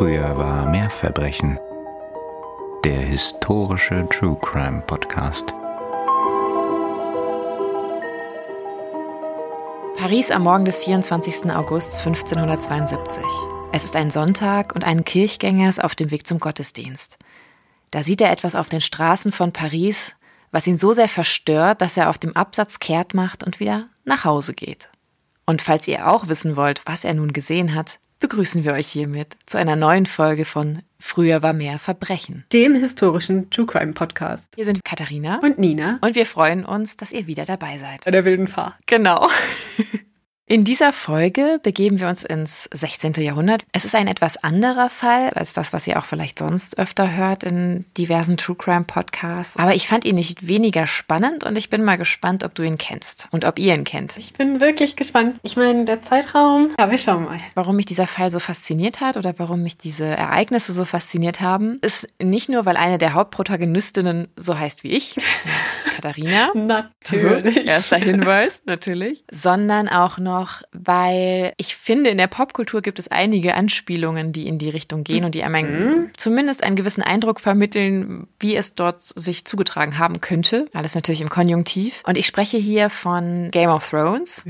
Früher war mehr Verbrechen. Der historische True Crime Podcast. Paris am Morgen des 24. August 1572. Es ist ein Sonntag und ein Kirchgänger ist auf dem Weg zum Gottesdienst. Da sieht er etwas auf den Straßen von Paris, was ihn so sehr verstört, dass er auf dem Absatz kehrt macht und wieder nach Hause geht. Und falls ihr auch wissen wollt, was er nun gesehen hat, begrüßen wir euch hiermit zu einer neuen Folge von Früher war mehr Verbrechen. Dem historischen True Crime Podcast. Hier sind Katharina Und Nina. und wir freuen uns, dass ihr wieder dabei seid. Bei der wilden Fahrt. Genau. In dieser Folge begeben wir uns ins 16. Jahrhundert. Es ist ein etwas anderer Fall als das, was ihr auch vielleicht sonst öfter hört in diversen True Crime Podcasts. Aber ich fand ihn nicht weniger spannend und ich bin mal gespannt, ob du ihn kennst und ob ihr ihn kennt. Ich bin wirklich gespannt. Ich meine, der Zeitraum, ja, wir schauen mal. Warum mich dieser Fall so fasziniert hat oder warum mich diese Ereignisse so fasziniert haben, ist nicht nur, weil eine der Hauptprotagonistinnen so heißt wie ich, Katharina. Natürlich. Erster Hinweis, natürlich. Sondern auch noch, weil ich finde, in der Popkultur gibt es einige Anspielungen, die in die Richtung gehen und die einem einen, zumindest einen gewissen Eindruck vermitteln, wie es dort sich zugetragen haben könnte. Alles natürlich im Konjunktiv. Und ich spreche hier von Game of Thrones.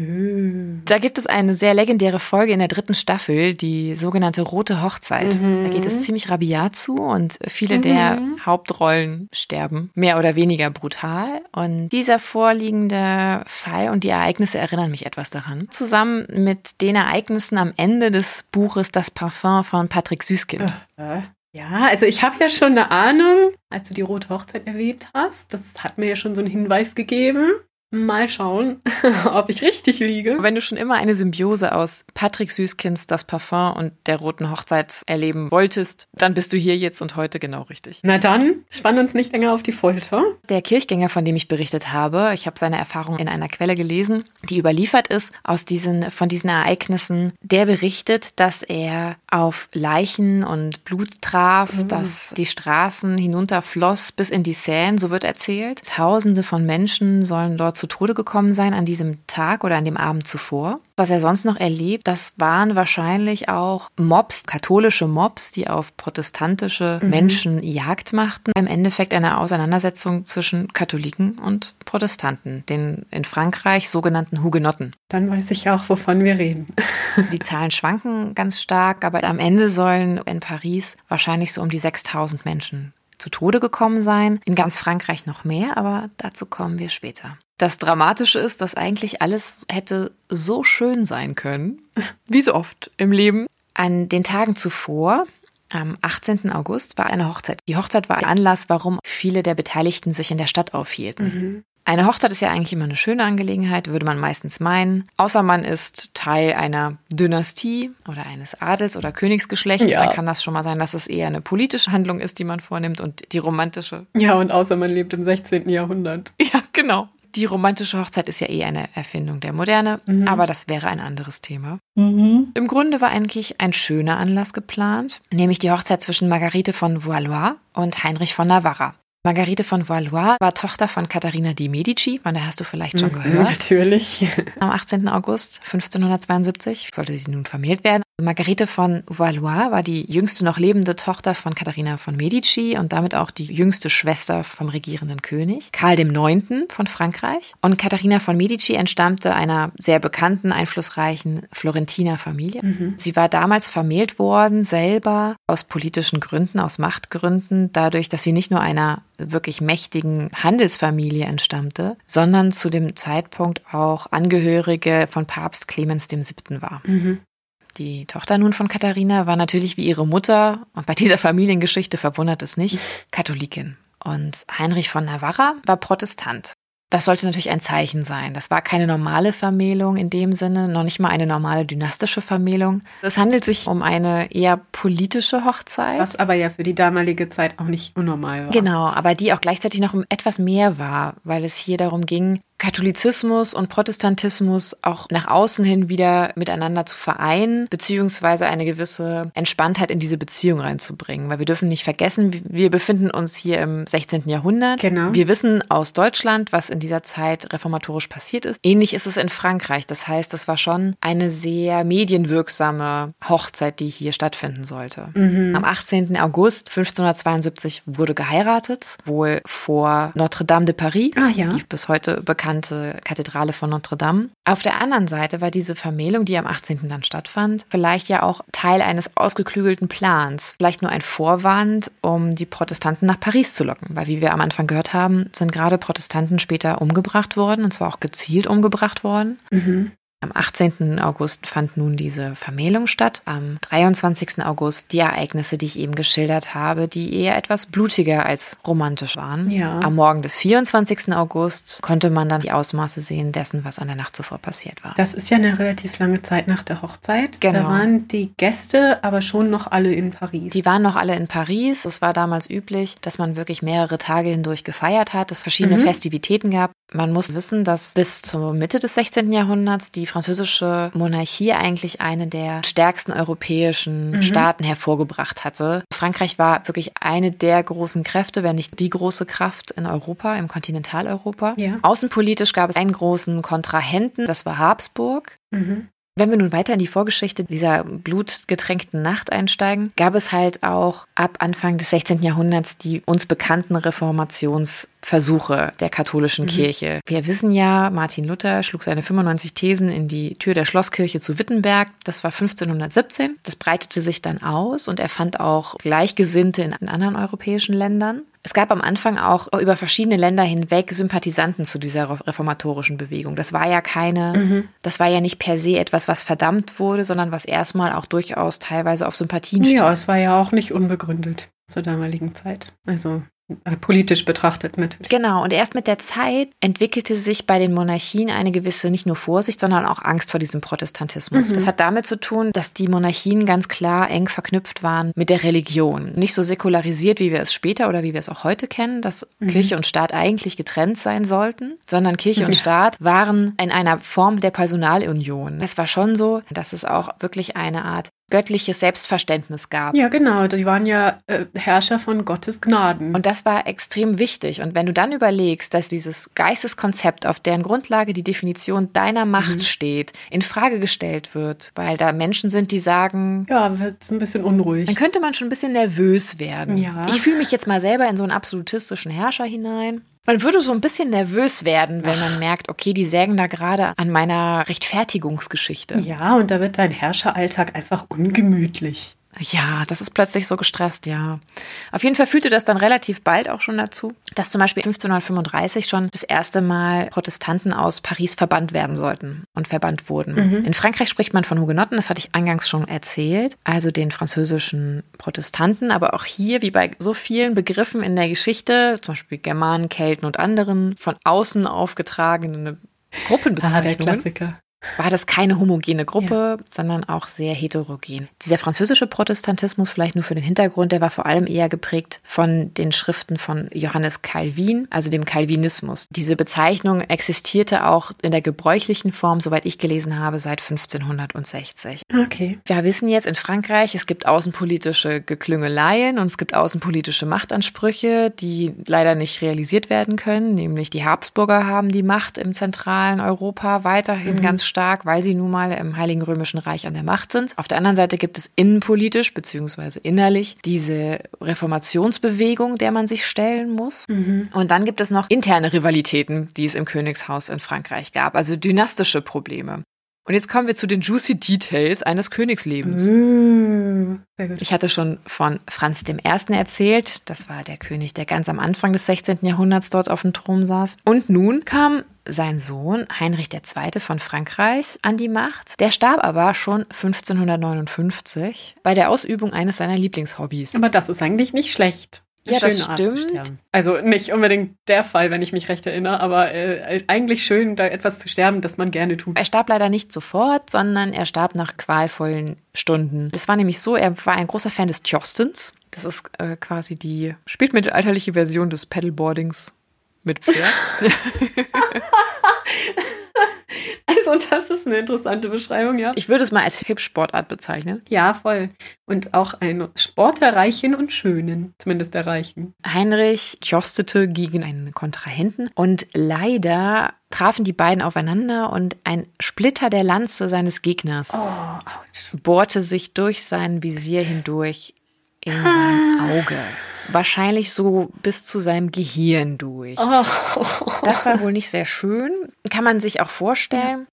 Da gibt es eine sehr legendäre Folge in der dritten Staffel, die sogenannte Rote Hochzeit. Da geht es ziemlich rabiat zu und viele der Hauptrollen sterben, mehr oder weniger brutal. Und dieser vorliegende Fall und die Ereignisse erinnern mich etwas daran. Zusammen mit den Ereignissen am Ende des Buches Das Parfum von Patrick Süßkind. Äh, Ja, also ich habe ja schon eine Ahnung, als du die Rote Hochzeit erlebt hast. Das hat mir ja schon so einen Hinweis gegeben. Mal schauen, ob ich richtig liege. Wenn du schon immer eine Symbiose aus Patrick Süßkinds Das Parfum und der Roten Hochzeit erleben wolltest, dann bist du hier jetzt und heute genau richtig. Na dann, spann uns nicht länger auf die Folter. Der Kirchgänger, von dem ich berichtet habe, ich habe seine Erfahrung in einer Quelle gelesen, die überliefert ist aus diesen, von diesen Ereignissen, der berichtet, dass er auf Leichen und Blut traf, dass die Straßen hinunterfloss bis in die Seine, so wird erzählt. Tausende von Menschen sollen dort zu Tode gekommen sein an diesem Tag oder an dem Abend zuvor. Was er sonst noch erlebt, das waren wahrscheinlich auch Mobs, katholische Mobs, die auf protestantische Menschen Jagd machten. Im Endeffekt eine Auseinandersetzung zwischen Katholiken und Protestanten, den in Frankreich sogenannten Hugenotten. Dann weiß ich auch, wovon wir reden. Die Zahlen schwanken ganz stark, aber am Ende sollen in Paris wahrscheinlich so um die 6000 Menschen zu Tode gekommen sein. In ganz Frankreich noch mehr, aber dazu kommen wir später. Das Dramatische ist, dass eigentlich alles hätte so schön sein können, wie so oft im Leben. An den Tagen zuvor, am 18. August, war eine Hochzeit. Die Hochzeit war Anlass, warum viele der Beteiligten sich in der Stadt aufhielten. Eine Hochzeit ist ja eigentlich immer eine schöne Angelegenheit, würde man meistens meinen. Außer man ist Teil einer Dynastie oder eines Adels- oder Königsgeschlechts. Ja. Dann kann das schon mal sein, dass es eher eine politische Handlung ist, die man vornimmt und die romantische. Ja, und außer man lebt im 16. Jahrhundert. Ja, genau. Die romantische Hochzeit ist ja eh eine Erfindung der Moderne, aber das wäre ein anderes Thema. Im Grunde war eigentlich ein schöner Anlass geplant, nämlich die Hochzeit zwischen Margarete von Valois und Heinrich von Navarra. Margarete von Valois war Tochter von Katharina di Medici, von der hast du vielleicht schon gehört. Natürlich. Am 18. August 1572 sollte sie nun vermählt werden. Margarete von Valois war die jüngste noch lebende Tochter von Katharina von Medici und damit auch die jüngste Schwester vom regierenden König, Karl IX. von Frankreich. Und Katharina von Medici entstammte einer sehr bekannten, einflussreichen Florentiner Familie. Sie war damals vermählt worden, selber aus politischen Gründen, aus Machtgründen, dadurch, dass sie nicht nur einer wirklich mächtigen Handelsfamilie entstammte, sondern zu dem Zeitpunkt auch Angehörige von Papst Clemens VII. war. Die Tochter nun von Katharina war natürlich wie ihre Mutter, und bei dieser Familiengeschichte verwundert es nicht, Katholikin. Und Heinrich von Navarra war Protestant. Das sollte natürlich ein Zeichen sein. Das war keine normale Vermählung in dem Sinne, noch nicht mal eine normale dynastische Vermählung. Es handelt sich um eine eher politische Hochzeit. Was aber ja für die damalige Zeit auch nicht unnormal war. Genau, aber die auch gleichzeitig noch um etwas mehr war, weil es hier darum ging, Katholizismus und Protestantismus auch nach außen hin wieder miteinander zu vereinen, beziehungsweise eine gewisse Entspanntheit in diese Beziehung reinzubringen. Weil wir dürfen nicht vergessen, wir befinden uns hier im 16. Jahrhundert. Genau. Wir wissen aus Deutschland, was in dieser Zeit reformatorisch passiert ist. Ähnlich ist es in Frankreich. Das heißt, das war schon eine sehr medienwirksame Hochzeit, die hier stattfinden sollte. Mhm. Am 18. August 1572 wurde geheiratet, wohl vor Notre Dame de Paris, Ah, ja. die bis heute bekannte Kathedrale von Notre Dame. Auf der anderen Seite war diese Vermählung, die am 18. dann stattfand, vielleicht ja auch Teil eines ausgeklügelten Plans, vielleicht nur ein Vorwand, um die Protestanten nach Paris zu locken, weil wie wir am Anfang gehört haben, sind gerade Protestanten später umgebracht worden und zwar auch gezielt umgebracht worden. Mhm. Am 18. August fand nun diese Vermählung statt. Am 23. August die Ereignisse, die ich eben geschildert habe, die eher etwas blutiger als romantisch waren. Ja. Am Morgen des 24. August konnte man dann die Ausmaße sehen dessen, was an der Nacht zuvor passiert war. Das ist ja eine relativ lange Zeit nach der Hochzeit. Genau. Da waren die Gäste aber schon noch alle in Paris. Die waren noch alle in Paris. Es war damals üblich, dass man wirklich mehrere Tage hindurch gefeiert hat, es verschiedene Mhm. Festivitäten gab. Man muss wissen, dass bis zur Mitte des 16. Jahrhunderts die französische Monarchie eigentlich eine der stärksten europäischen Mhm. Staaten hervorgebracht hatte. Frankreich war wirklich eine der großen Kräfte, wenn nicht die große Kraft in Europa, im Kontinentaleuropa. Ja. Außenpolitisch gab es einen großen Kontrahenten, das war Habsburg. Mhm. Wenn wir nun weiter in die Vorgeschichte dieser blutgetränkten Nacht einsteigen, gab es halt auch ab Anfang des 16. Jahrhunderts die uns bekannten Reformationsversuche der katholischen Kirche. Wir wissen ja, Martin Luther schlug seine 95 Thesen in die Tür der Schlosskirche zu Wittenberg. Das war 1517. Das breitete sich dann aus und er fand auch Gleichgesinnte in anderen europäischen Ländern. Es gab am Anfang auch über verschiedene Länder hinweg Sympathisanten zu dieser reformatorischen Bewegung. Das war ja keine, das war ja nicht per se etwas, was verdammt wurde, sondern was erstmal auch durchaus teilweise auf Sympathien stieß. Ja, es war ja auch nicht unbegründet zur damaligen Zeit. Also politisch betrachtet natürlich. Genau, und erst mit der Zeit entwickelte sich bei den Monarchien eine gewisse nicht nur Vorsicht, sondern auch Angst vor diesem Protestantismus. Mhm. Das hat damit zu tun, dass die Monarchien ganz klar eng verknüpft waren mit der Religion. Nicht so säkularisiert, wie wir es später oder wie wir es auch heute kennen, dass Mhm. Kirche und Staat eigentlich getrennt sein sollten, sondern Kirche und Ja. Staat waren in einer Form der Personalunion. Es war schon so, dass es auch wirklich eine Art göttliches Selbstverständnis gab. Ja, genau. Die waren ja äh, Herrscher von Gottes Gnaden. Und das war extrem wichtig. Und wenn du dann überlegst, dass dieses Geisteskonzept, auf deren Grundlage die Definition deiner Macht Mhm. steht, in Frage gestellt wird, weil da Menschen sind, die sagen, ja, wird ein bisschen unruhig. dann könnte man schon ein bisschen nervös werden. Ja. Ich fühle mich jetzt mal selber in so einen absolutistischen Herrscher hinein. Man würde so ein bisschen nervös werden, wenn man merkt, okay, die sägen da gerade an meiner Rechtfertigungsgeschichte. Ja, und da wird dein Herrscheralltag einfach ungemütlich. Ja, das ist plötzlich so gestresst, ja. Auf jeden Fall führte das dann relativ bald auch schon dazu, dass zum Beispiel 1535 schon das erste Mal Protestanten aus Paris verbannt werden sollten und verbannt wurden. Mhm. In Frankreich spricht man von Hugenotten, das hatte ich eingangs schon erzählt, also den französischen Protestanten, aber auch hier, wie bei so vielen Begriffen in der Geschichte, zum Beispiel Germanen, Kelten und anderen, von außen aufgetragene Ah, der Gruppenbezeichnungen Klassiker. War das keine homogene Gruppe, sondern auch sehr heterogen. Dieser französische Protestantismus, vielleicht nur für den Hintergrund, der war vor allem eher geprägt von den Schriften von Johannes Calvin, also dem Calvinismus. Diese Bezeichnung existierte auch in der gebräuchlichen Form, soweit ich gelesen habe, seit 1560. Okay. Wir wissen jetzt in Frankreich, es gibt außenpolitische Geklüngeleien und es gibt außenpolitische Machtansprüche, die leider nicht realisiert werden können. Nämlich die Habsburger haben die Macht im zentralen Europa weiterhin ganz stark, weil sie nun mal im Heiligen Römischen Reich an der Macht sind. Auf der anderen Seite gibt es innenpolitisch beziehungsweise innerlich diese Reformationsbewegung, der man sich stellen muss. Und dann gibt es noch interne Rivalitäten, die es im Königshaus in Frankreich gab, also dynastische Probleme. Und jetzt kommen wir zu den juicy Details eines Königslebens. Gut. Ich hatte schon von Franz I. erzählt. Das war der König, der ganz am Anfang des 16. Jahrhunderts dort auf dem Thron saß. Und nun kam sein Sohn Heinrich II. von Frankreich an die Macht. Der starb aber schon 1559 bei der Ausübung eines seiner Lieblingshobbys. Aber das ist eigentlich nicht schlecht. Ja, das stimmt. Also nicht unbedingt der Fall, wenn ich mich recht erinnere, aber äh, eigentlich schön, da etwas zu sterben, das man gerne tut. Er starb leider nicht sofort, sondern er starb nach qualvollen Stunden. Es war nämlich so, er war ein großer Fan des Tjostens. Das ist äh, quasi die spätmittelalterliche Version des Paddleboardings mit Pferd. Also das ist eine interessante Beschreibung, ja. Ich würde es mal als Hip-Sportart bezeichnen. Ja, voll. Und auch ein Sport der Reichen und Schönen, zumindest der Reichen. Heinrich jostete gegen einen Kontrahenten und leider trafen die beiden aufeinander und ein Splitter der Lanze seines Gegners Oh, bohrte sich durch sein Visier hindurch in sein Auge. Wahrscheinlich so bis zu seinem Gehirn durch. Oh. Das war wohl nicht sehr schön. Kann man sich auch vorstellen.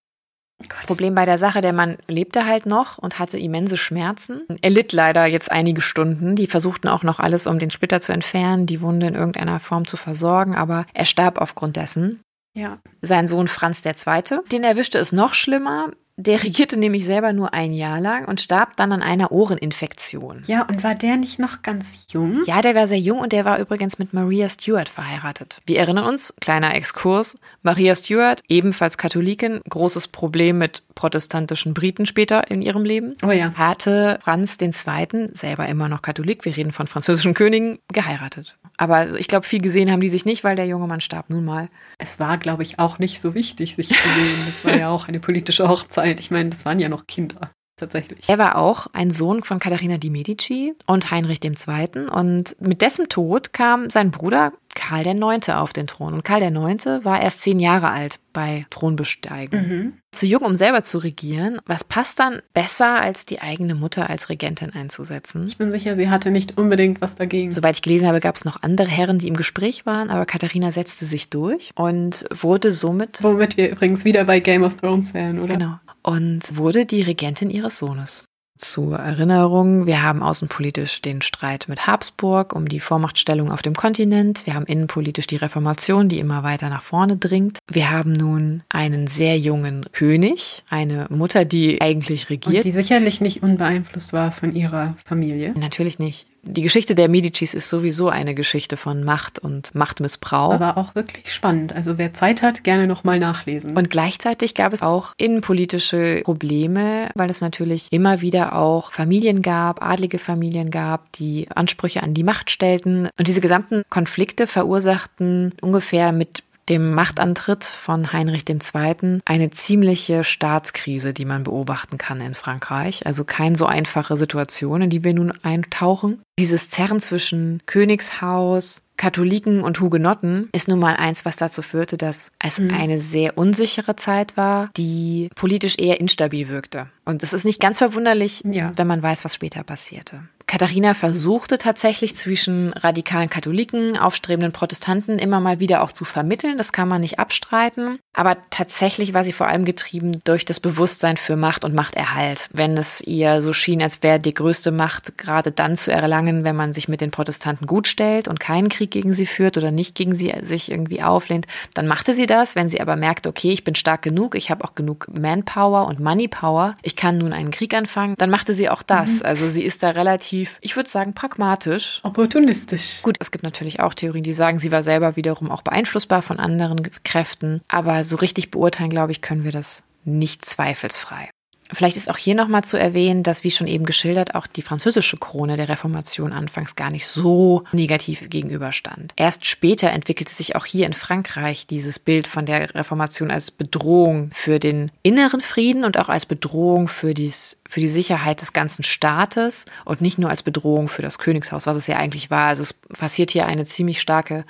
Gott. Problem bei der Sache, der Mann lebte halt noch und hatte immense Schmerzen. Er litt leider jetzt einige Stunden. Die versuchten auch noch alles, um den Splitter zu entfernen, die Wunde in irgendeiner Form zu versorgen, aber er starb aufgrund dessen. Ja. Sein Sohn Franz II., den erwischte es noch schlimmer. Der regierte nämlich selber nur ein Jahr lang und starb dann an einer Ohreninfektion. Ja, und war der nicht noch ganz jung? Ja, der war sehr jung und der war übrigens mit Maria Stuart verheiratet. Wir erinnern uns, kleiner Exkurs, Maria Stuart, ebenfalls Katholikin, großes Problem mit protestantischen Briten später in ihrem Leben, Oh ja. hatte Franz II., selber immer noch Katholik, wir reden von französischen Königen, geheiratet. Aber ich glaube, viel gesehen haben die sich nicht, weil der junge Mann starb nun mal. Es war, glaube ich, auch nicht so wichtig, sich zu sehen. Das war ja auch eine politische Hochzeit. Ich meine, das waren ja noch Kinder, tatsächlich. Er war auch ein Sohn von Katharina di Medici und Heinrich II. Und mit dessen Tod kam sein Bruder Karl IX. auf den Thron. Und Karl IX. war erst zehn Jahre alt bei Thronbesteigen. Mhm. Zu jung, um selber zu regieren. Was passt dann besser, als die eigene Mutter als Regentin einzusetzen? Ich bin sicher, sie hatte nicht unbedingt was dagegen. Soweit ich gelesen habe, gab es noch andere Herren, die im Gespräch waren, aber Katharina setzte sich durch und wurde somit Womit wir übrigens wieder bei Game of Thrones wären, oder? Genau. Und wurde die Regentin ihres Sohnes. Zur Erinnerung, wir haben außenpolitisch den Streit mit Habsburg um die Vormachtstellung auf dem Kontinent. Wir haben innenpolitisch die Reformation, die immer weiter nach vorne dringt. Wir haben nun einen sehr jungen König, eine Mutter, die eigentlich Und regiert. die sicherlich nicht unbeeinflusst war von ihrer Familie. Natürlich nicht. Die Geschichte der Medicis ist sowieso eine Geschichte von Macht und Machtmissbrauch. Aber auch wirklich spannend. Also wer Zeit hat, gerne nochmal nachlesen. Und gleichzeitig gab es auch innenpolitische Probleme, weil es natürlich immer wieder auch Familien gab, adlige Familien gab, die Ansprüche an die Macht stellten. Und diese gesamten Konflikte verursachten ungefähr mit dem Machtantritt von Heinrich II. eine ziemliche Staatskrise, die man beobachten kann in Frankreich. Also keine so einfache Situation, in die wir nun eintauchen. Dieses Zerren zwischen Königshaus, Katholiken und Hugenotten ist nun mal eins, was dazu führte, dass es Mhm. eine sehr unsichere Zeit war, die politisch eher instabil wirkte. Und es ist nicht ganz verwunderlich, Ja. wenn man weiß, was später passierte. Katharina versuchte tatsächlich zwischen radikalen Katholiken, aufstrebenden Protestanten immer mal wieder auch zu vermitteln. Das kann man nicht abstreiten. Aber tatsächlich war sie vor allem getrieben durch das Bewusstsein für Macht und Machterhalt. Wenn es ihr so schien, als wäre die größte Macht gerade dann zu erlangen, wenn man sich mit den Protestanten gut stellt und keinen Krieg gegen sie führt oder nicht gegen sie sich irgendwie auflehnt, dann machte sie das. Wenn sie aber merkte, okay, ich bin stark genug, ich habe auch genug Manpower und Moneypower, ich kann nun einen Krieg anfangen, dann machte sie auch das. Also sie ist da relativ, ich würde sagen, pragmatisch. Opportunistisch. Gut, es gibt natürlich auch Theorien, die sagen, sie war selber wiederum auch beeinflussbar von anderen Kräften. Aber so richtig beurteilen, glaube ich, können wir das nicht zweifelsfrei. Vielleicht ist auch hier nochmal zu erwähnen, dass, wie schon eben geschildert, auch die französische Krone der Reformation anfangs gar nicht so negativ gegenüberstand. Erst später entwickelte sich auch hier in Frankreich dieses Bild von der Reformation als Bedrohung für den inneren Frieden und auch als Bedrohung für, dies, für die Sicherheit des ganzen Staates und nicht nur als Bedrohung für das Königshaus, was es ja eigentlich war. Also es passiert hier eine ziemlich starke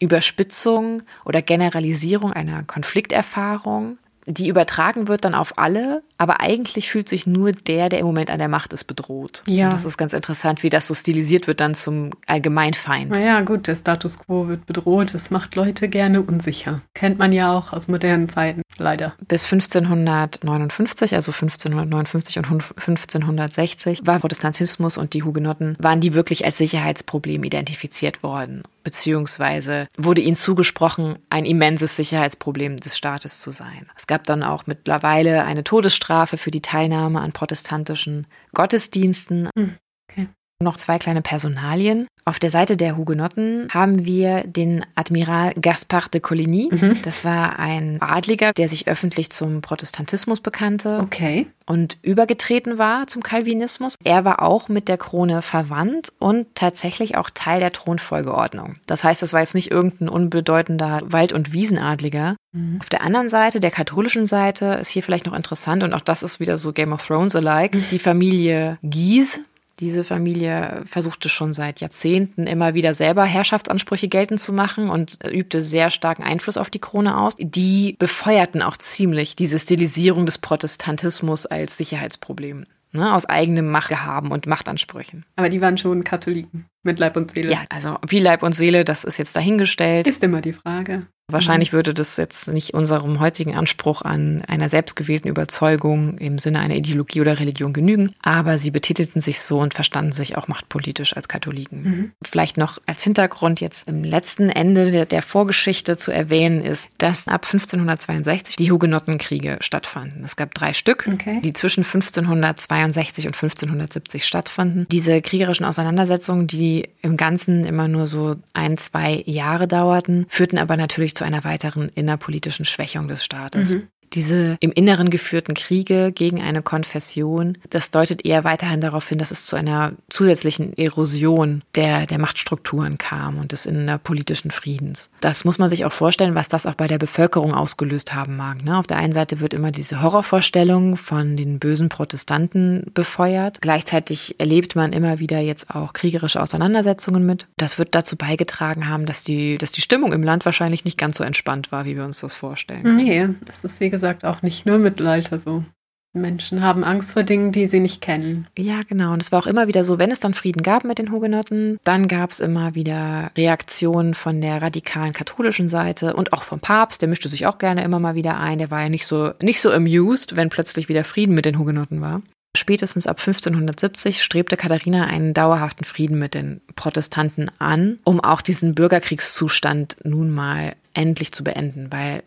Überspitzung oder Generalisierung einer Konflikterfahrung, die übertragen wird dann auf alle, aber eigentlich fühlt sich nur der, der im Moment an der Macht ist, bedroht. Ja. Und das ist ganz interessant, wie das so stilisiert wird dann zum Allgemeinfeind. Naja, gut, der Status quo wird bedroht. Das macht Leute gerne unsicher. Kennt man ja auch aus modernen Zeiten, leider. Bis 1559, also 1559 und 1560, war Protestantismus und die Hugenotten, waren die wirklich als Sicherheitsproblem identifiziert worden. Beziehungsweise wurde ihnen zugesprochen, ein immenses Sicherheitsproblem des Staates zu sein. Es gab dann auch mittlerweile eine Todesstrafe für die Teilnahme an protestantischen Gottesdiensten. okay. Noch zwei kleine Personalien. Auf der Seite der Hugenotten haben wir den Admiral Gaspard de Coligny. Mhm. Das war ein Adliger, der sich öffentlich zum Protestantismus bekannte Okay. und übergetreten war zum Calvinismus. Er war auch mit der Krone verwandt und tatsächlich auch Teil der Thronfolgeordnung. Das heißt, es war jetzt nicht irgendein unbedeutender Wald- und Wiesenadliger. Auf der anderen Seite, der katholischen Seite, ist hier vielleicht noch interessant und auch das ist wieder so Game of Thrones alike, die Familie Guise. Diese Familie versuchte schon seit Jahrzehnten immer wieder selber Herrschaftsansprüche geltend zu machen und übte sehr starken Einfluss auf die Krone aus. Die befeuerten auch ziemlich diese Stilisierung des Protestantismus als Sicherheitsproblem. Ne, aus eigenem Machtgehaben und Machtansprüchen. Aber die waren schon Katholiken mit Leib und Seele. Ja, also wie Leib und Seele, das ist jetzt dahingestellt. Ist immer die Frage. Wahrscheinlich würde das jetzt nicht unserem heutigen Anspruch an einer selbstgewählten Überzeugung im Sinne einer Ideologie oder Religion genügen, aber sie betitelten sich so und verstanden sich auch machtpolitisch als Katholiken. Vielleicht noch als Hintergrund jetzt im letzten Ende der, der Vorgeschichte zu erwähnen ist, dass ab 1562 die Hugenottenkriege stattfanden. Es gab drei Stück, Okay. die zwischen 1562 und 1570 stattfanden. Diese kriegerischen Auseinandersetzungen, die im Ganzen immer nur so ein, zwei Jahre dauerten, führten aber natürlich zu einer weiteren innerpolitischen Schwächung des Staates. Diese im Inneren geführten Kriege gegen eine Konfession, das deutet eher weiterhin darauf hin, dass es zu einer zusätzlichen Erosion der, der Machtstrukturen kam und des innerpolitischen Friedens. Das muss man sich auch vorstellen, was das auch bei der Bevölkerung ausgelöst haben mag. Ne? Auf der einen Seite wird immer diese Horrorvorstellung von den bösen Protestanten befeuert. Gleichzeitig erlebt man immer wieder jetzt auch kriegerische Auseinandersetzungen mit. Das wird dazu beigetragen haben, dass die, dass die Stimmung im Land wahrscheinlich nicht ganz so entspannt war, wie wir uns das vorstellen. Nee, das ist wie gesagt auch nicht nur Mittelalter so. Menschen haben Angst vor Dingen, die sie nicht kennen. Ja, genau. Und es war auch immer wieder so, wenn es dann Frieden gab mit den Hugenotten, dann gab es immer wieder Reaktionen von der radikalen katholischen Seite und auch vom Papst. Der mischte sich auch gerne immer mal wieder ein. Der war ja nicht so, nicht so amused, wenn plötzlich wieder Frieden mit den Hugenotten war. Spätestens ab 1570 strebte Katharina einen dauerhaften Frieden mit den Protestanten an, um auch diesen Bürgerkriegszustand nun mal endlich zu beenden, weil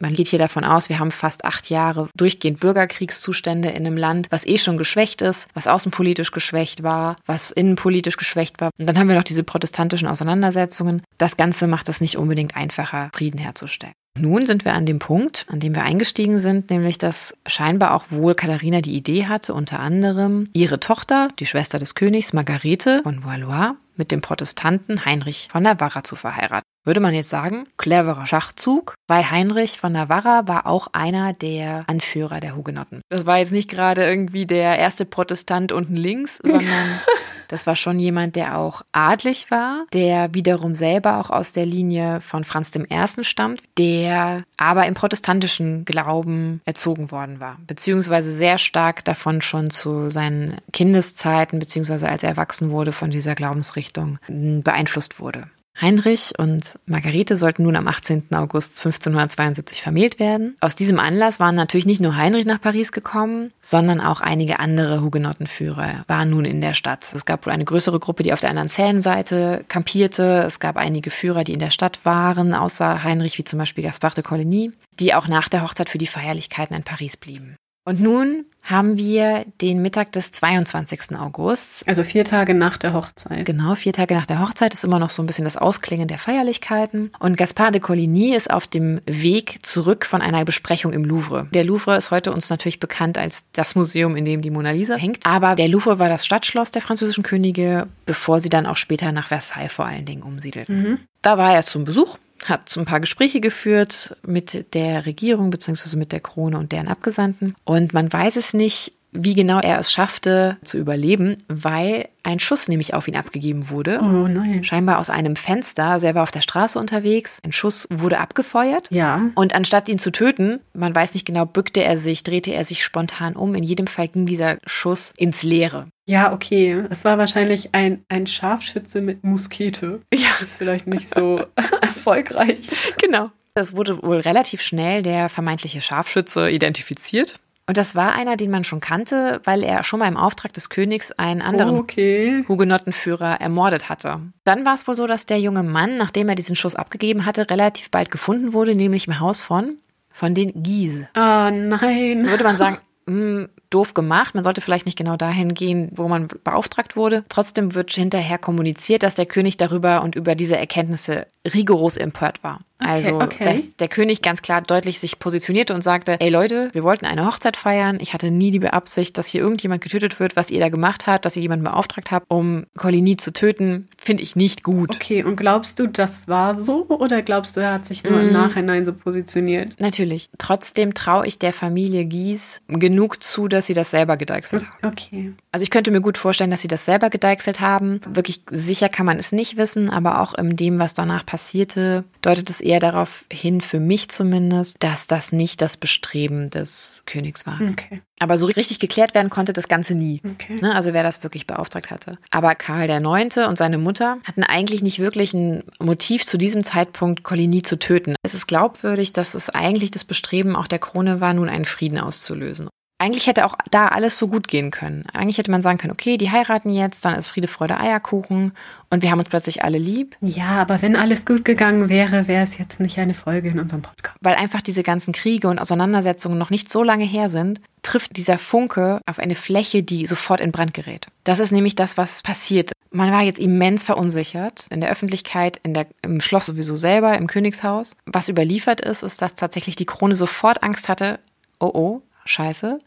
man geht hier davon aus, wir haben fast acht Jahre durchgehend Bürgerkriegszustände in einem Land, was eh schon geschwächt ist, was außenpolitisch geschwächt war, was innenpolitisch geschwächt war. Und dann haben wir noch diese protestantischen Auseinandersetzungen. Das Ganze macht es nicht unbedingt einfacher, Frieden herzustellen. Nun sind wir an dem Punkt, an dem wir eingestiegen sind, nämlich dass scheinbar auch wohl Katharina die Idee hatte, unter anderem ihre Tochter, die Schwester des Königs, Margarete von Valois, mit dem Protestanten Heinrich von Navarra zu verheiraten. Würde man jetzt sagen, cleverer Schachzug, weil Heinrich von Navarra war auch einer der Anführer der Hugenotten. Das war jetzt nicht gerade irgendwie der erste Protestant unten links, sondern das war schon jemand, der auch adlig war, der wiederum selber auch aus der Linie von Franz I. stammt, der aber im protestantischen Glauben erzogen worden war, beziehungsweise sehr stark davon schon zu seinen Kindeszeiten, beziehungsweise als er erwachsen wurde, von dieser Glaubensrichtung beeinflusst wurde. Heinrich und Margarete sollten nun am 18. August 1572 vermählt werden. Aus diesem Anlass waren natürlich nicht nur Heinrich nach Paris gekommen, sondern auch einige andere Hugenottenführer waren nun in der Stadt. Es gab wohl eine größere Gruppe, die auf der anderen Seine-Seite kampierte. Es gab einige Führer, die in der Stadt waren, außer Heinrich, wie zum Beispiel Gaspard de Coligny, die auch nach der Hochzeit für die Feierlichkeiten in Paris blieben. Und nun haben wir den Mittag des 22. August. Also vier Tage nach der Hochzeit. Genau, vier Tage nach der Hochzeit ist immer noch so ein bisschen das Ausklingen der Feierlichkeiten. Und Gaspard de Coligny ist auf dem Weg zurück von einer Besprechung im Louvre. Der Louvre ist heute uns natürlich bekannt als das Museum, in dem die Mona Lisa hängt. Aber der Louvre war das Stadtschloss der französischen Könige, bevor sie dann auch später nach Versailles vor allen Dingen umsiedelten. Da war er zum Besuch hat ein paar Gespräche geführt mit der Regierung beziehungsweise mit der Krone und deren Abgesandten. Und man weiß es nicht, wie genau er es schaffte zu überleben, weil ein Schuss nämlich auf ihn abgegeben wurde. Oh nein. Scheinbar aus einem Fenster. Also er war auf der Straße unterwegs. Ein Schuss wurde abgefeuert. Ja. Und anstatt ihn zu töten, man weiß nicht genau, bückte er sich, drehte er sich spontan um. In jedem Fall ging dieser Schuss ins Leere. Ja, okay. Es war wahrscheinlich ein, ein Scharfschütze mit Muskete. Ja. Das ist vielleicht nicht so erfolgreich. Genau. Es wurde wohl relativ schnell der vermeintliche Scharfschütze identifiziert. Und das war einer, den man schon kannte, weil er schon mal im Auftrag des Königs einen anderen Okay. Hugenottenführer ermordet hatte. Dann war es wohl so, dass der junge Mann, nachdem er diesen Schuss abgegeben hatte, relativ bald gefunden wurde, nämlich im Haus von, von den Gies. Ah, nein. Da würde man sagen, hm, doof gemacht. Man sollte vielleicht nicht genau dahin gehen, wo man beauftragt wurde. Trotzdem wird hinterher kommuniziert, dass der König darüber und über diese Erkenntnisse rigoros empört war. Okay, also, okay. dass der König ganz klar deutlich sich positionierte und sagte, ey Leute, wir wollten eine Hochzeit feiern. Ich hatte nie die Beabsicht, dass hier irgendjemand getötet wird, was ihr da gemacht habt, dass ihr jemanden beauftragt habt, um Coligny zu töten. Finde ich nicht gut. Okay, und glaubst du, das war so oder glaubst du, er hat sich nur im Mm. Nachhinein so positioniert? Natürlich. Trotzdem traue ich der Familie Gies genug zu, dass sie das selber gedeichselt haben. Okay. Also ich könnte mir gut vorstellen, dass sie das selber gedeichselt haben. Wirklich sicher kann man es nicht wissen, aber auch in dem, was danach passierte, deutet es eher darauf hin, für mich zumindest, dass das nicht das Bestreben des Königs war. Okay. Aber so richtig geklärt werden konnte das Ganze nie. Okay. Ne, also wer das wirklich beauftragt hatte. Aber Karl IX. und seine Mutter hatten eigentlich nicht wirklich ein Motiv zu diesem Zeitpunkt, Coligny zu töten. Es ist glaubwürdig, dass es eigentlich das Bestreben auch der Krone war, nun einen Frieden auszulösen. Eigentlich hätte auch da alles so gut gehen können. Eigentlich hätte man sagen können, okay, die heiraten jetzt, dann ist Friede, Freude, Eierkuchen und wir haben uns plötzlich alle lieb, Ja, aber wenn alles gut gegangen wäre, wäre es jetzt nicht eine Folge in unserem Podcast. weil einfach diese ganzen Kriege und Auseinandersetzungen noch nicht so lange her sind, trifft dieser Funke auf eine Fläche, die sofort in Brand gerät. Das ist nämlich das, was passiert. Man war jetzt immens verunsichert in der Öffentlichkeit, in der, im Schloss sowieso selber, im Königshaus. Was überliefert ist, ist, dass tatsächlich die Krone sofort Angst hatte, oh oh, scheiße,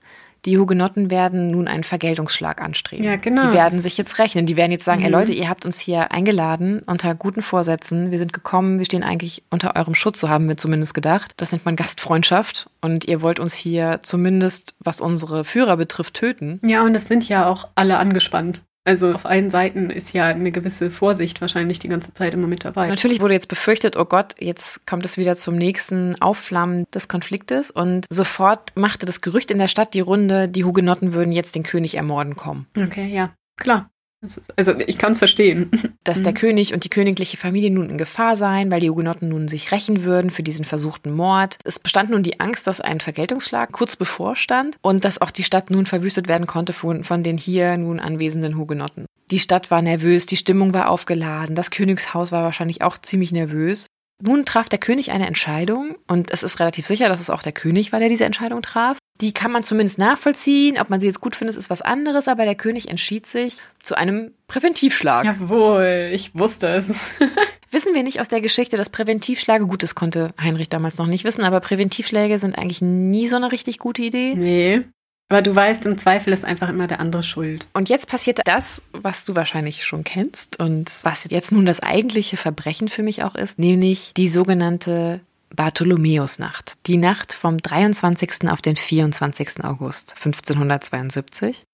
die Hugenotten werden nun einen Vergeltungsschlag anstreben. Ja, genau, Die werden sich jetzt rechnen. Die werden jetzt sagen, ey Mhm. Leute, ihr habt uns hier eingeladen unter guten Vorsätzen. Wir sind gekommen, wir stehen eigentlich unter eurem Schutz, so haben wir zumindest gedacht. Das nennt man Gastfreundschaft. Und ihr wollt uns hier zumindest, was unsere Führer betrifft, töten. Ja, und es sind ja auch alle angespannt. Also auf allen Seiten ist ja eine gewisse Vorsicht wahrscheinlich die ganze Zeit immer mit dabei. Natürlich wurde jetzt befürchtet, oh Gott, jetzt kommt es wieder zum nächsten Aufflammen des Konfliktes. Und sofort machte das Gerücht in der Stadt die Runde, die Hugenotten würden jetzt den König ermorden kommen. Okay, ja, klar. Also ich kann es verstehen. dass der Mhm. König und die königliche Familie nun in Gefahr seien, weil die Hugenotten nun sich rächen würden für diesen versuchten Mord. Es bestand nun die Angst, dass ein Vergeltungsschlag kurz bevorstand und dass auch die Stadt nun verwüstet werden konnte von, von den hier nun anwesenden Hugenotten. Die Stadt war nervös, die Stimmung war aufgeladen, das Königshaus war wahrscheinlich auch ziemlich nervös. Nun traf der König eine Entscheidung und es ist relativ sicher, dass es auch der König war, der diese Entscheidung traf. Die kann man zumindest nachvollziehen. Ob man sie jetzt gut findet, ist was anderes, aber der König entschied sich zu einem Präventivschlag. Jawohl, ich wusste es. Wissen wir nicht aus der Geschichte, dass Präventivschläge, gut, das konnte Heinrich damals noch nicht wissen, aber Präventivschläge sind eigentlich nie so eine richtig gute Idee. nee. Aber du weißt, im Zweifel ist einfach immer der andere schuld. Und jetzt passiert das, was du wahrscheinlich schon kennst und was jetzt nun das eigentliche Verbrechen für mich auch ist, nämlich die sogenannte Bartholomäusnacht. Die Nacht vom 23. auf den 24. August 1572.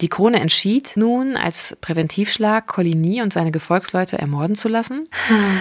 Die Krone entschied nun als Präventivschlag Coligny und seine Gefolgsleute ermorden zu lassen.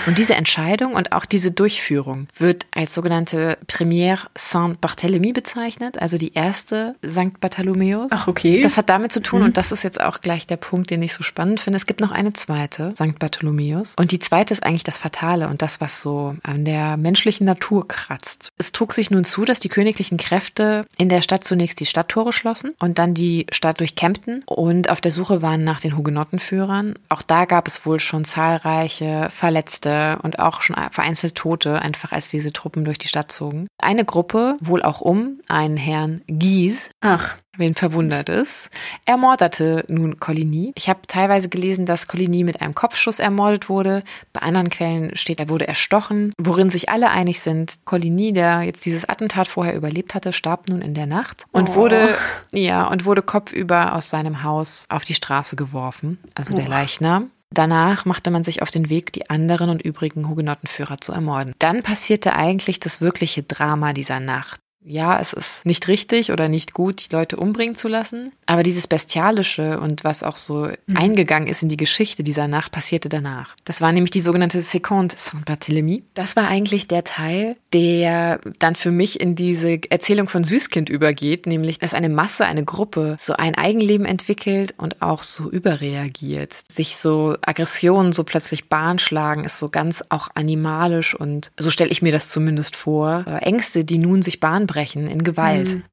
Und diese Entscheidung und auch diese Durchführung wird als sogenannte Première Saint-Barthélemy bezeichnet, also die erste Sankt Bartholomäus. Ach, okay. Das hat damit zu tun, Mhm. und das ist jetzt auch gleich der Punkt, den ich so spannend finde. Es gibt noch eine zweite, Sankt Bartholomäus. Und die zweite ist eigentlich das Fatale und das, was so an der menschlichen Natur kratzt. Es trug sich nun zu, dass die königlichen Kräfte in der Stadt zunächst die Stadttore schlossen und dann die Stadt durchkämmten und auf der Suche waren nach den Hugenottenführern. Auch da gab es wohl schon zahlreiche Verletzte und auch schon vereinzelt Tote, einfach als diese Truppen durch die Stadt zogen. Eine Gruppe, wohl auch um einen Herrn Gies, Ach, wen verwundert es, ermordete nun Coligny. Ich habe teilweise gelesen, dass Coligny mit einem Kopfschuss ermordet wurde. Bei anderen Quellen steht, er wurde erstochen. Worin sich alle einig sind, Coligny, der jetzt dieses Attentat vorher überlebt hatte, starb nun in der Nacht und Oh. wurde, ja, und wurde kopfüber aus seinem Haus auf die Straße geworfen, also der Oh. Leichnam. Danach machte man sich auf den Weg, die anderen und übrigen Hugenottenführer zu ermorden. Dann passierte eigentlich das wirkliche Drama dieser Nacht. Ja, es ist nicht richtig oder nicht gut, die Leute umbringen zu lassen. Aber dieses Bestialische und was auch so eingegangen ist in die Geschichte dieser Nacht, passierte danach. Das war nämlich die sogenannte Seconde Saint-Barthélemy. Das war eigentlich der Teil, der dann für mich in diese Erzählung von Süßkind übergeht, nämlich, dass eine Masse, eine Gruppe so ein Eigenleben entwickelt und auch so überreagiert. Sich so Aggressionen so plötzlich Bahn schlagen, ist so ganz auch animalisch und so stelle ich mir das zumindest vor. Äh, Ängste, die nun sich Bahn brechen in Gewalt. hm.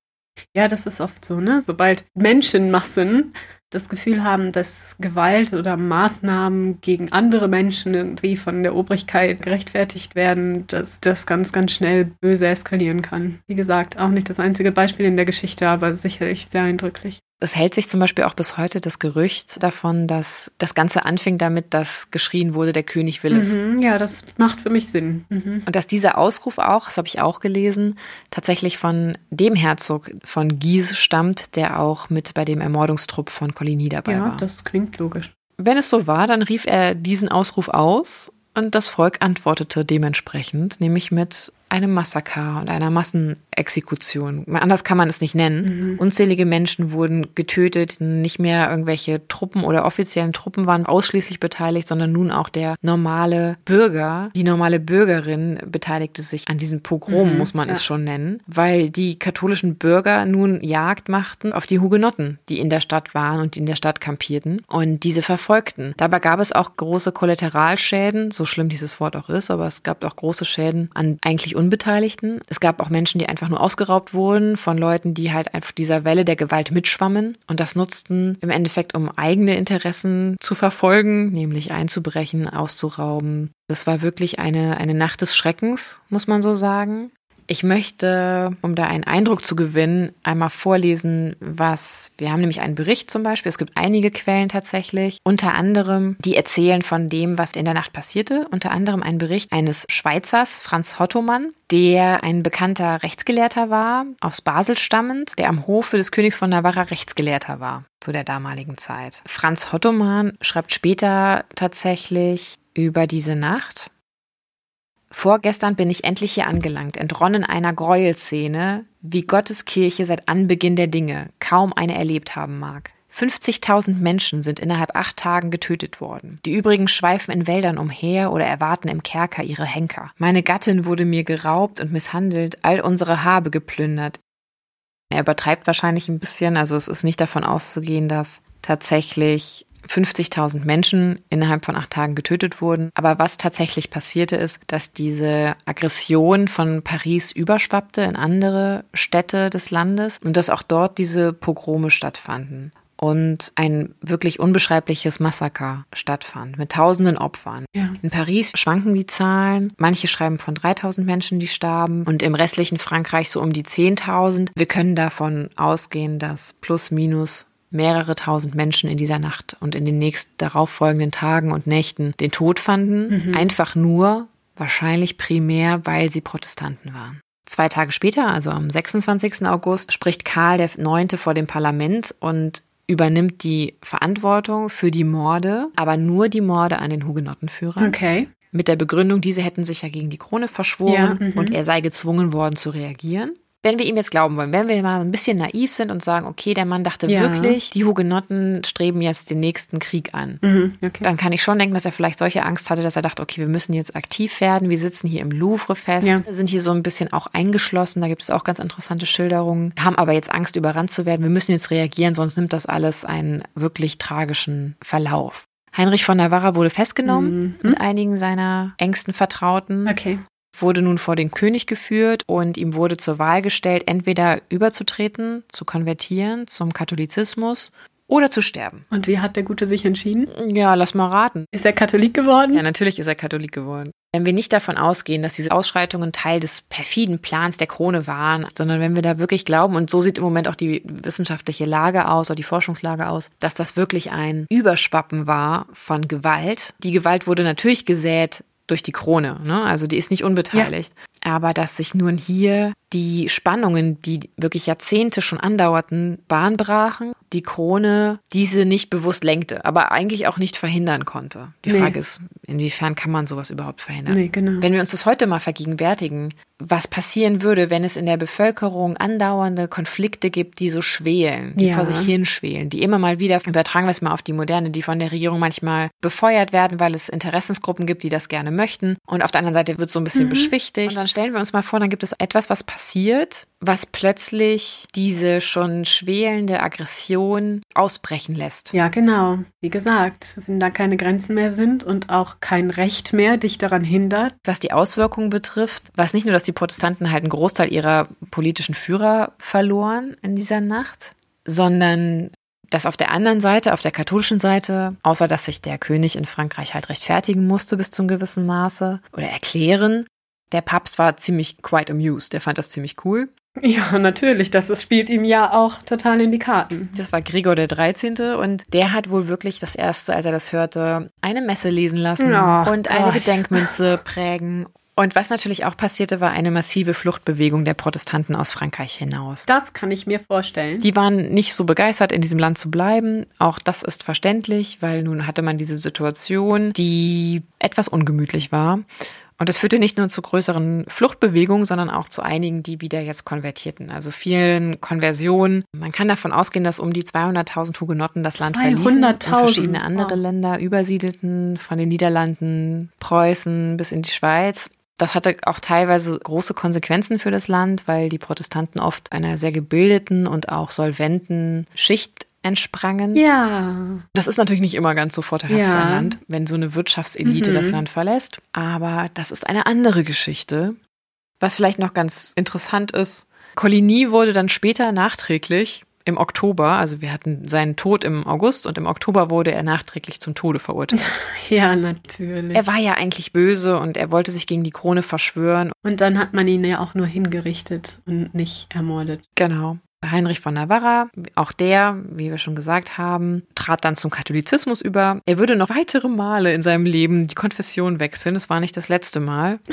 Ja, das ist oft so, ne? Sobald Menschenmassen das Gefühl haben, dass Gewalt oder Maßnahmen gegen andere Menschen irgendwie von der Obrigkeit gerechtfertigt werden, dass das ganz, ganz schnell böse eskalieren kann. Wie gesagt, auch nicht das einzige Beispiel in der Geschichte, aber sicherlich sehr eindrücklich. Es hält sich zum Beispiel auch bis heute das Gerücht davon, dass das Ganze anfing damit, dass geschrien wurde, der König will es. Mhm, ja, das macht für mich Sinn. Mhm. Und dass dieser Ausruf auch, das habe ich auch gelesen, tatsächlich von dem Herzog von Guise stammt, der auch mit bei dem Ermordungstrupp von Coligny dabei ja, war. Ja, das klingt logisch. Wenn es so war, dann rief er diesen Ausruf aus und das Volk antwortete dementsprechend, nämlich mit einem Massaker und einer Massenexekution. Anders kann man es nicht nennen. Mhm. Unzählige Menschen wurden getötet. Nicht mehr irgendwelche Truppen oder offiziellen Truppen waren ausschließlich beteiligt, sondern nun auch der normale Bürger, die normale Bürgerin beteiligte sich an diesem Pogrom, mhm, muss man ja. es schon nennen, weil die katholischen Bürger nun Jagd machten auf die Hugenotten, die in der Stadt waren und die in der Stadt kampierten und diese verfolgten. Dabei gab es auch große Kollateralschäden, so schlimm dieses Wort auch ist, aber es gab auch große Schäden an eigentlich Unbeteiligten. Es gab auch Menschen, die einfach nur ausgeraubt wurden von Leuten, die halt einfach dieser Welle der Gewalt mitschwammen und das nutzten im Endeffekt, um eigene Interessen zu verfolgen, nämlich einzubrechen, auszurauben. Das war wirklich eine, eine Nacht des Schreckens, muss man so sagen. Ich möchte, um da einen Eindruck zu gewinnen, einmal vorlesen, was wir haben nämlich einen Bericht zum Beispiel. Es gibt einige Quellen tatsächlich, unter anderem, die erzählen von dem, was in der Nacht passierte. Unter anderem ein Bericht eines Schweizers, Franz Hottomann, der ein bekannter Rechtsgelehrter war, aus Basel stammend, der am Hofe des Königs von Navarra Rechtsgelehrter war zu der damaligen Zeit. Franz Hottomann schreibt später tatsächlich über diese Nacht. Vorgestern bin ich endlich hier angelangt, entronnen einer Gräuelszene, wie Gottes Kirche seit Anbeginn der Dinge kaum eine erlebt haben mag. 50.000 Menschen sind innerhalb acht Tagen getötet worden. Die übrigen schweifen in Wäldern umher oder erwarten im Kerker ihre Henker. Meine Gattin wurde mir geraubt und misshandelt, all unsere Habe geplündert. Er übertreibt wahrscheinlich ein bisschen, also es ist nicht davon auszugehen, dass tatsächlich 50.000 Menschen innerhalb von acht Tagen getötet wurden. Aber was tatsächlich passierte ist, dass diese Aggression von Paris überschwappte in andere Städte des Landes und dass auch dort diese Pogrome stattfanden und ein wirklich unbeschreibliches Massaker stattfand mit tausenden Opfern. Ja. In Paris schwanken die Zahlen. Manche schreiben von 3000 Menschen, die starben und im restlichen Frankreich so um die 10.000. Wir können davon ausgehen, dass plus minus mehrere tausend Menschen in dieser Nacht und in den nächsten darauffolgenden Tagen und Nächten den Tod fanden, mhm. einfach nur, wahrscheinlich primär, weil sie Protestanten waren. Zwei Tage später, also am 26. August, spricht Karl IX. vor dem Parlament und übernimmt die Verantwortung für die Morde, aber nur die Morde an den Hugenottenführern. Okay. Mit der Begründung, diese hätten sich ja gegen die Krone verschworen ja, mhm. und er sei gezwungen worden zu reagieren wenn wir ihm jetzt glauben wollen, wenn wir mal ein bisschen naiv sind und sagen, okay, der Mann dachte ja. wirklich, die Hugenotten streben jetzt den nächsten Krieg an, mhm, okay. dann kann ich schon denken, dass er vielleicht solche Angst hatte, dass er dachte, okay, wir müssen jetzt aktiv werden, wir sitzen hier im Louvre fest, ja. sind hier so ein bisschen auch eingeschlossen, da gibt es auch ganz interessante Schilderungen, haben aber jetzt Angst, überrannt zu werden, wir müssen jetzt reagieren, sonst nimmt das alles einen wirklich tragischen Verlauf. Heinrich von Navarra wurde festgenommen mhm. mit einigen seiner engsten Vertrauten. Okay wurde nun vor den König geführt und ihm wurde zur Wahl gestellt, entweder überzutreten, zu konvertieren zum Katholizismus oder zu sterben. Und wie hat der Gute sich entschieden? Ja, lass mal raten. Ist er Katholik geworden? Ja, natürlich ist er Katholik geworden. Wenn wir nicht davon ausgehen, dass diese Ausschreitungen Teil des perfiden Plans der Krone waren, sondern wenn wir da wirklich glauben, und so sieht im Moment auch die wissenschaftliche Lage aus oder die Forschungslage aus, dass das wirklich ein Überschwappen war von Gewalt. Die Gewalt wurde natürlich gesät durch die Krone. Ne? Also die ist nicht unbeteiligt. Ja. Aber dass sich nun hier die Spannungen, die wirklich Jahrzehnte schon andauerten, Bahn brachen, die Krone diese nicht bewusst lenkte, aber eigentlich auch nicht verhindern konnte. Die nee. Frage ist, inwiefern kann man sowas überhaupt verhindern? Nee, genau. Wenn wir uns das heute mal vergegenwärtigen, was passieren würde, wenn es in der Bevölkerung andauernde Konflikte gibt, die so schwelen, die ja. vor sich hinschwelen, die immer mal wieder, übertragen wir es mal auf die Moderne, die von der Regierung manchmal befeuert werden, weil es Interessensgruppen gibt, die das gerne möchten. Und auf der anderen Seite wird so ein bisschen mhm. beschwichtigt. Und dann stellen wir uns mal vor, dann gibt es etwas, was passiert, was plötzlich diese schon schwelende Aggression ausbrechen lässt. Ja, genau. Wie gesagt, wenn da keine Grenzen mehr sind und auch kein Recht mehr dich daran hindert. Was die Auswirkungen betrifft, was nicht nur, dass die Protestanten halt einen Großteil ihrer politischen Führer verloren in dieser Nacht, sondern dass auf der anderen Seite, auf der katholischen Seite, außer dass sich der König in Frankreich halt rechtfertigen musste bis zum gewissen Maße oder erklären, der Papst war ziemlich quite amused. Der fand das ziemlich cool. Ja, natürlich. Das spielt ihm ja auch total in die Karten. Das war Gregor der 13. und der hat wohl wirklich das erste, als er das hörte, eine Messe lesen lassen Ach und eine Gott. Gedenkmünze prägen. Und was natürlich auch passierte, war eine massive Fluchtbewegung der Protestanten aus Frankreich hinaus. Das kann ich mir vorstellen. Die waren nicht so begeistert, in diesem Land zu bleiben. Auch das ist verständlich, weil nun hatte man diese Situation, die etwas ungemütlich war. Und es führte nicht nur zu größeren Fluchtbewegungen, sondern auch zu einigen, die wieder jetzt konvertierten. Also vielen Konversionen. Man kann davon ausgehen, dass um die 200.000 Hugenotten das Land verließen und 200.000, verschiedene andere wow. Länder übersiedelten, von den Niederlanden, Preußen bis in die Schweiz. Das hatte auch teilweise große Konsequenzen für das Land, weil die Protestanten oft einer sehr gebildeten und auch solventen Schicht entsprangen. Ja. Das ist natürlich nicht immer ganz so vorteilhaft Ja. für ein Land, wenn so eine Wirtschaftselite Mhm. das Land verlässt. Aber das ist eine andere Geschichte. Was vielleicht noch ganz interessant ist, Coligny wurde dann später nachträglich im Oktober, also wir hatten seinen Tod im August und im Oktober wurde er nachträglich zum Tode verurteilt. Ja, natürlich. Er war ja eigentlich böse und er wollte sich gegen die Krone verschwören. und dann hat man ihn ja auch nur hingerichtet und nicht ermordet. Genau. Heinrich von Navarra, auch der, wie wir schon gesagt haben, trat dann zum Katholizismus über. Er würde noch weitere Male in seinem Leben die Konfession wechseln. Es war nicht das letzte Mal.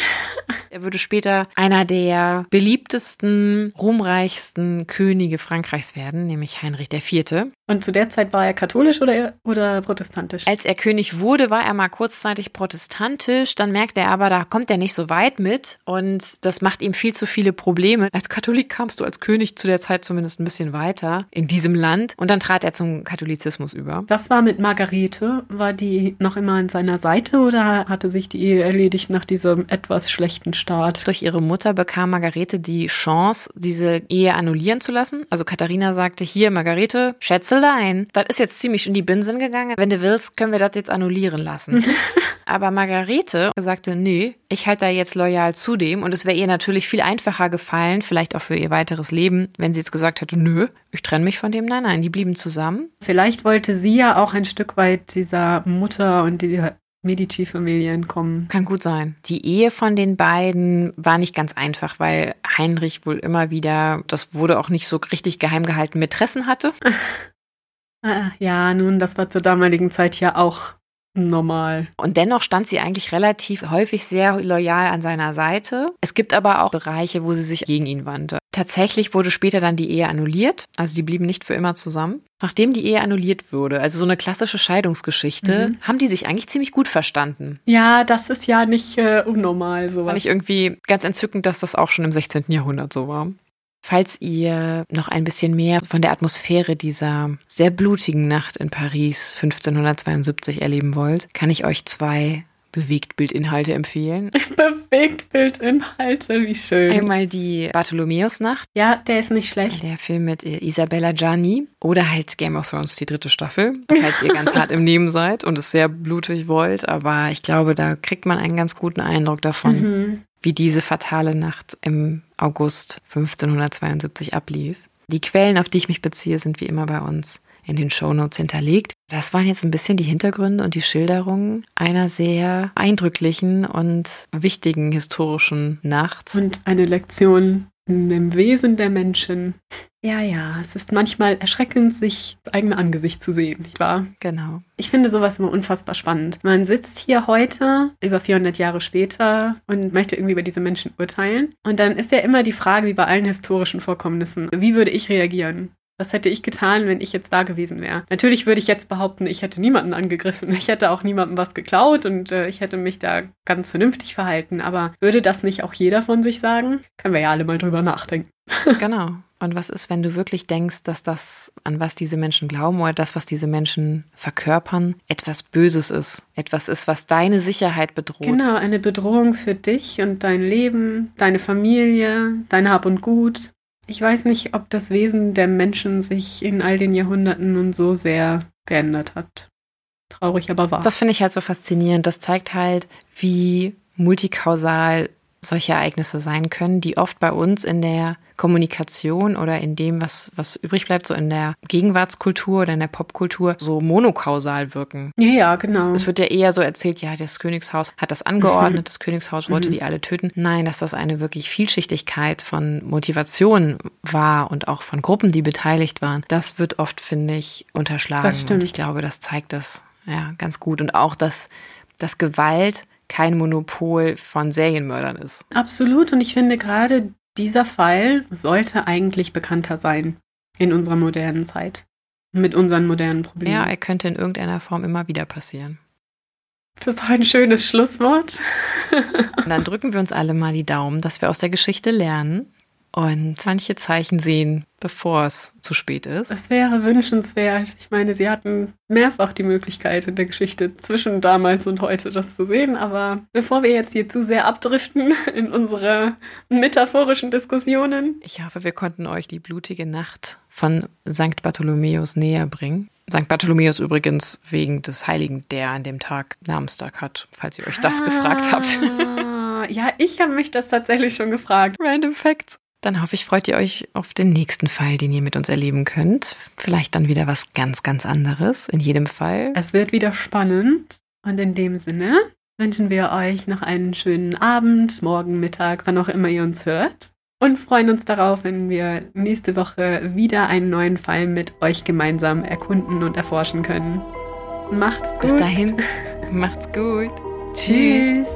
Er würde später einer der beliebtesten, ruhmreichsten Könige Frankreichs werden, nämlich Heinrich IV. Und zu der Zeit war er katholisch oder, oder protestantisch? Als er König wurde, war er mal kurzzeitig protestantisch. Dann merkte er aber, da kommt er nicht so weit mit und das macht ihm viel zu viele Probleme. Als Katholik kamst du als König zu der Zeit zumindest ein bisschen weiter in diesem Land und dann trat er zum Katholizismus über. Was war mit Margarete? War die noch immer an seiner Seite oder hatte sich die Ehe erledigt nach diesem etwas schlechten Start? Durch ihre Mutter bekam Margarete die Chance, diese Ehe annullieren zu lassen. Also Katharina sagte, hier Margarete, Schätzelein, das ist jetzt ziemlich in die Binsen gegangen. Wenn du willst, können wir das jetzt annullieren lassen. Aber Margarete sagte, nee, ich halte da jetzt loyal zu dem. Und es wäre ihr natürlich viel einfacher gefallen, vielleicht auch für ihr weiteres Leben, wenn sie jetzt gesagt hätte, nö, ich trenne mich von dem. Nein, nein, die blieben zusammen. Vielleicht wollte sie ja auch ein Stück weit dieser Mutter und dieser Medici-Familie entkommen. Kann gut sein. Die Ehe von den beiden war nicht ganz einfach, weil Heinrich wohl immer wieder, das wurde auch nicht so richtig geheim gehalten, Mätressen hatte. Ah, ja, nun, das war zur damaligen Zeit ja auch normal. Und dennoch stand sie eigentlich relativ häufig sehr loyal an seiner Seite. Es gibt aber auch Bereiche, wo sie sich gegen ihn wandte. Tatsächlich wurde später dann die Ehe annulliert, also die blieben nicht für immer zusammen. Nachdem die Ehe annulliert wurde, also so eine klassische Scheidungsgeschichte, Mhm. haben die sich eigentlich ziemlich gut verstanden. Ja, das ist ja nicht äh, unnormal, Fand sowas. ich irgendwie ganz entzückend, dass das auch schon im 16. Jahrhundert so war. Falls ihr noch ein bisschen mehr von der Atmosphäre dieser sehr blutigen Nacht in Paris 1572 erleben wollt, kann ich euch zwei Bewegtbildinhalte empfehlen. Bewegtbildinhalte, wie schön. Einmal die Bartholomäusnacht, ja, der ist nicht schlecht. der Film mit Isabella Gianni oder halt Game of Thrones, die dritte Staffel, falls ihr ganz hart im Nehmen seid und es sehr blutig wollt. Aber ich glaube, da kriegt man einen ganz guten Eindruck davon, Mhm. Wie diese fatale Nacht im August 1572 ablief. Die Quellen, auf die ich mich beziehe, sind wie immer bei uns in den Shownotes hinterlegt. Das waren jetzt ein bisschen die Hintergründe und die Schilderungen einer sehr eindrücklichen und wichtigen historischen Nacht. Und eine Lektion in dem Wesen der Menschen. Ja, ja, es ist manchmal erschreckend, sich das eigene Angesicht zu sehen, nicht wahr? Genau. Ich finde sowas immer unfassbar spannend. Man sitzt hier heute, über 400 Jahre später, und möchte irgendwie über diese Menschen urteilen. Und dann ist ja immer die Frage, wie bei allen historischen Vorkommnissen, wie würde ich reagieren? Was hätte ich getan, wenn ich jetzt da gewesen wäre? Natürlich würde ich jetzt behaupten, ich hätte niemanden angegriffen. Ich hätte auch niemandem was geklaut und äh, ich hätte mich da ganz vernünftig verhalten. Aber würde das nicht auch jeder von sich sagen? Können wir ja alle mal drüber nachdenken. Genau. Und was ist, wenn du wirklich denkst, dass das, an was diese Menschen glauben oder das, was diese Menschen verkörpern, etwas Böses ist? Etwas ist, was deine Sicherheit bedroht? Genau, eine Bedrohung für dich und dein Leben, deine Familie, dein Hab und Gut. Ich weiß nicht, ob das Wesen der Menschen sich in all den Jahrhunderten nun so sehr geändert hat. Traurig, aber wahr. Das finde ich halt so faszinierend. Das zeigt halt, wie multikausal solche Ereignisse sein können, die oft bei uns in der Kommunikation oder in dem, was, was übrig bleibt, so in der Gegenwartskultur oder in der Popkultur, so monokausal wirken. Ja, ja, genau. Es wird ja eher so erzählt, ja, das Königshaus hat das angeordnet, das Königshaus wollte die alle töten. Nein, dass das eine wirklich Vielschichtigkeit von Motivation war und auch von Gruppen, die beteiligt waren, das wird oft, finde ich, unterschlagen. Das stimmt. Und ich glaube, das zeigt das ja ganz gut. Und auch, dass, dass Gewalt kein Monopol von Serienmördern ist. Absolut. Und ich finde gerade dieser Fall sollte eigentlich bekannter sein in unserer modernen Zeit. Mit unseren modernen Problemen. Ja, er könnte in irgendeiner Form immer wieder passieren. Das ist doch ein schönes Schlusswort. Und dann drücken wir uns alle mal die Daumen, dass wir aus der Geschichte lernen und manche Zeichen sehen, bevor es zu spät ist. Es wäre wünschenswert. Ich meine, sie hatten mehrfach die Möglichkeit in der Geschichte zwischen damals und heute das zu sehen. Aber bevor wir jetzt hier zu sehr abdriften in unsere metaphorischen Diskussionen. Ich hoffe, wir konnten euch die blutige Nacht von St. Bartholomäus näher bringen. St. Bartholomäus übrigens wegen des Heiligen, der an dem Tag Namenstag hat, falls ihr euch das ah, gefragt habt. ja, ich habe mich das tatsächlich schon gefragt. Random Facts. Dann hoffe ich, freut ihr euch auf den nächsten Fall, den ihr mit uns erleben könnt. Vielleicht dann wieder was ganz, ganz anderes. In jedem Fall. Es wird wieder spannend. Und in dem Sinne wünschen wir euch noch einen schönen Abend, morgen, Mittag, wann auch immer ihr uns hört. Und freuen uns darauf, wenn wir nächste Woche wieder einen neuen Fall mit euch gemeinsam erkunden und erforschen können. Macht's gut. Bis dahin. Macht's gut. Tschüss.